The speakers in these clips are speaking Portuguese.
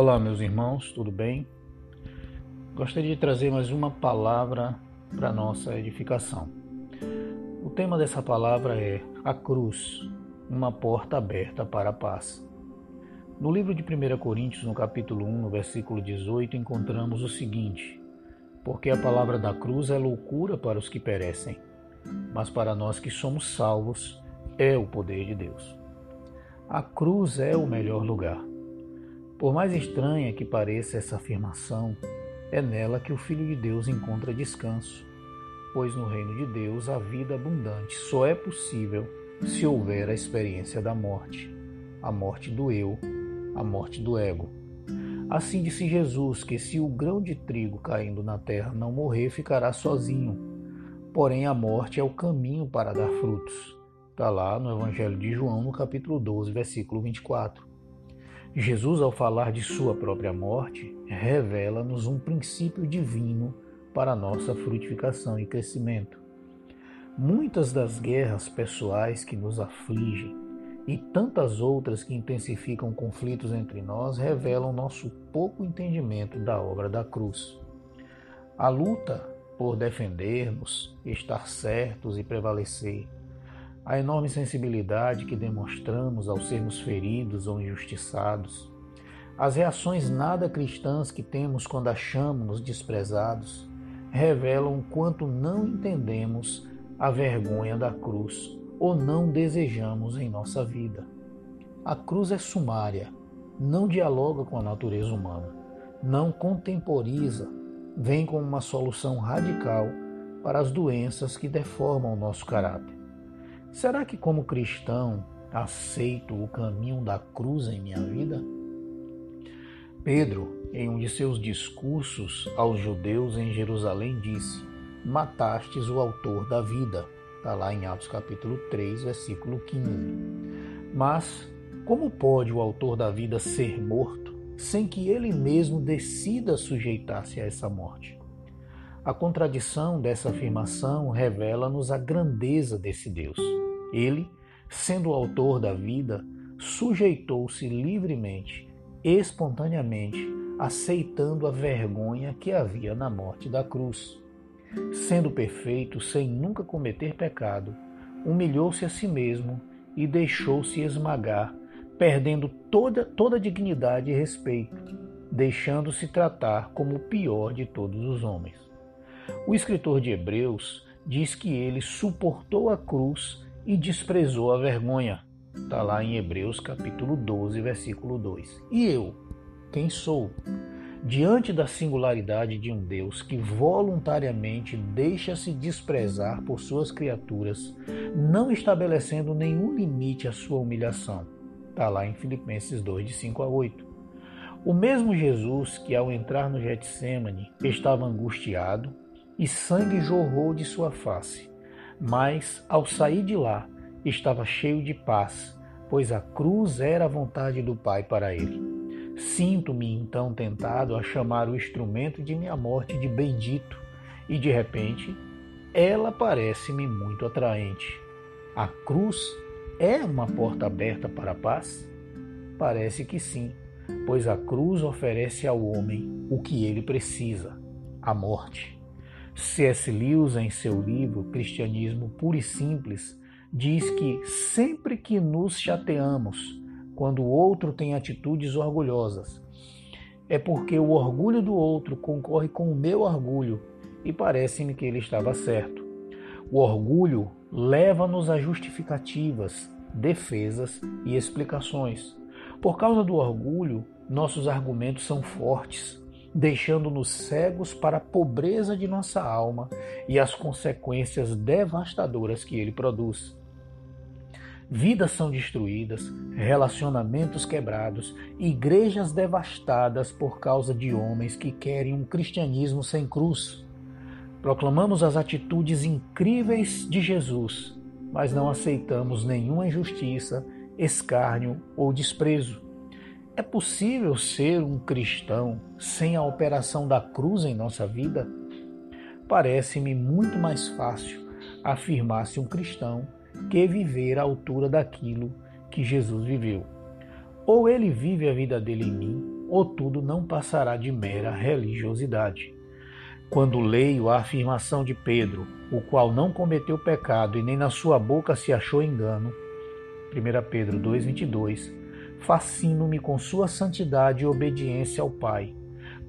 Olá, meus irmãos, tudo bem? Gostaria de trazer mais uma palavra para nossa edificação. O tema dessa palavra é a cruz, uma porta aberta para a paz. No livro de 1 Coríntios, no capítulo 1, no versículo 18, encontramos o seguinte: Porque a palavra da cruz é loucura para os que perecem, mas para nós que somos salvos é o poder de Deus. A cruz é o melhor lugar. Por mais estranha que pareça essa afirmação, é nela que o Filho de Deus encontra descanso, pois no reino de Deus a vida abundante só é possível se houver a experiência da morte, a morte do eu, a morte do ego. Assim disse Jesus que se o grão de trigo caindo na terra não morrer, ficará sozinho. Porém, a morte é o caminho para dar frutos. Está lá no Evangelho de João, no capítulo 12, versículo 24. Jesus, ao falar de sua própria morte, revela-nos um princípio divino para nossa frutificação e crescimento. Muitas das guerras pessoais que nos afligem e tantas outras que intensificam conflitos entre nós revelam nosso pouco entendimento da obra da cruz. A luta por defendermos, estar certos e prevalecer a enorme sensibilidade que demonstramos ao sermos feridos ou injustiçados, as reações nada cristãs que temos quando achamos-nos desprezados, revelam quanto não entendemos a vergonha da cruz ou não desejamos em nossa vida. A cruz é sumária, não dialoga com a natureza humana, não contemporiza, vem como uma solução radical para as doenças que deformam o nosso caráter. Será que, como cristão, aceito o caminho da cruz em minha vida? Pedro, em um de seus discursos aos judeus em Jerusalém, disse: Matastes o autor da vida. Está lá em Atos capítulo 3, versículo 15. Mas como pode o autor da vida ser morto sem que ele mesmo decida sujeitar-se a essa morte? A contradição dessa afirmação revela-nos a grandeza desse Deus. Ele, sendo o autor da vida, sujeitou-se livremente, espontaneamente, aceitando a vergonha que havia na morte da cruz. Sendo perfeito, sem nunca cometer pecado, humilhou-se a si mesmo e deixou-se esmagar, perdendo toda, toda dignidade e respeito, deixando-se tratar como o pior de todos os homens. O escritor de Hebreus diz que ele suportou a cruz e desprezou a vergonha. Está lá em Hebreus capítulo 12, versículo 2. E eu, quem sou? Diante da singularidade de um Deus que voluntariamente deixa-se desprezar por suas criaturas, não estabelecendo nenhum limite à sua humilhação. Está lá em Filipenses 2, de 5 a 8. O mesmo Jesus que, ao entrar no Getsemane, estava angustiado e sangue jorrou de sua face mas ao sair de lá estava cheio de paz, pois a cruz era a vontade do Pai para ele. Sinto-me então tentado a chamar o instrumento de minha morte de bendito, e de repente ela parece-me muito atraente. A cruz é uma porta aberta para a paz? Parece que sim, pois a cruz oferece ao homem o que ele precisa: a morte. C.S. Lewis, em seu livro Cristianismo Puro e Simples, diz que sempre que nos chateamos quando o outro tem atitudes orgulhosas, é porque o orgulho do outro concorre com o meu orgulho e parece-me que ele estava certo. O orgulho leva-nos a justificativas, defesas e explicações. Por causa do orgulho, nossos argumentos são fortes, deixando-nos cegos para a pobreza de nossa alma e as consequências devastadoras que ele produz. Vidas são destruídas, relacionamentos quebrados, igrejas devastadas por causa de homens que querem um cristianismo sem cruz. Proclamamos as atitudes incríveis de Jesus, mas não aceitamos nenhuma injustiça, escárnio ou desprezo. É possível ser um cristão sem a operação da cruz em nossa vida? Parece-me muito mais fácil afirmar-se um cristão que viver à altura daquilo que Jesus viveu. Ou ele vive a vida dele em mim, ou tudo não passará de mera religiosidade. Quando leio a afirmação de Pedro, o qual não cometeu pecado e nem na sua boca se achou engano, 1 Pedro 2,22, fascino-me com sua santidade e obediência ao Pai.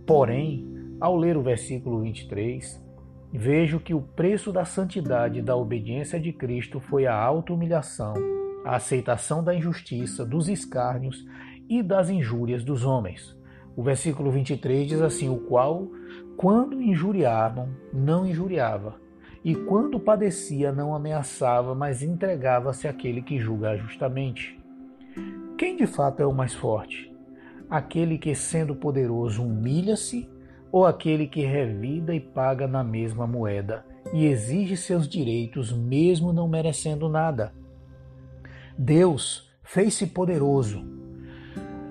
Porém, ao ler o versículo 23, vejo que o preço da santidade e da obediência de Cristo foi a auto-humilhação, a aceitação da injustiça, dos escárnios e das injúrias dos homens. O versículo 23 diz assim: O qual, quando injuriavam, não injuriava, e quando padecia, não ameaçava, mas entregava-se àquele que julga justamente. Quem de fato é o mais forte? Aquele que, sendo poderoso, humilha-se, ou aquele que revida e paga na mesma moeda e exige seus direitos, mesmo não merecendo nada? Deus fez-se poderoso,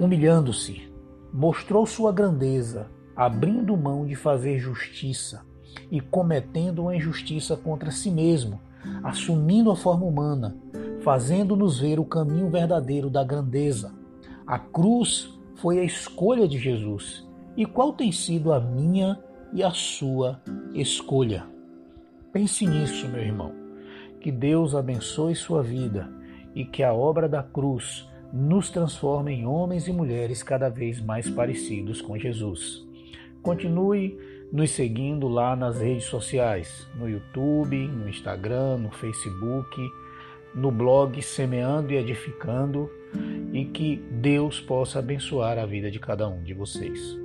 humilhando-se, mostrou sua grandeza, abrindo mão de fazer justiça e cometendo uma injustiça contra si mesmo, assumindo a forma humana, fazendo-nos ver o caminho verdadeiro da grandeza. A cruz foi a escolha de Jesus. E qual tem sido a minha e a sua escolha? Pense nisso, meu irmão. Que Deus abençoe sua vida e que a obra da cruz nos transforma em homens e mulheres cada vez mais parecidos com Jesus. Continue nos seguindo lá nas redes sociais, no YouTube, no Instagram, no Facebook, no blog Semeando e Edificando, e que Deus possa abençoar a vida de cada um de vocês.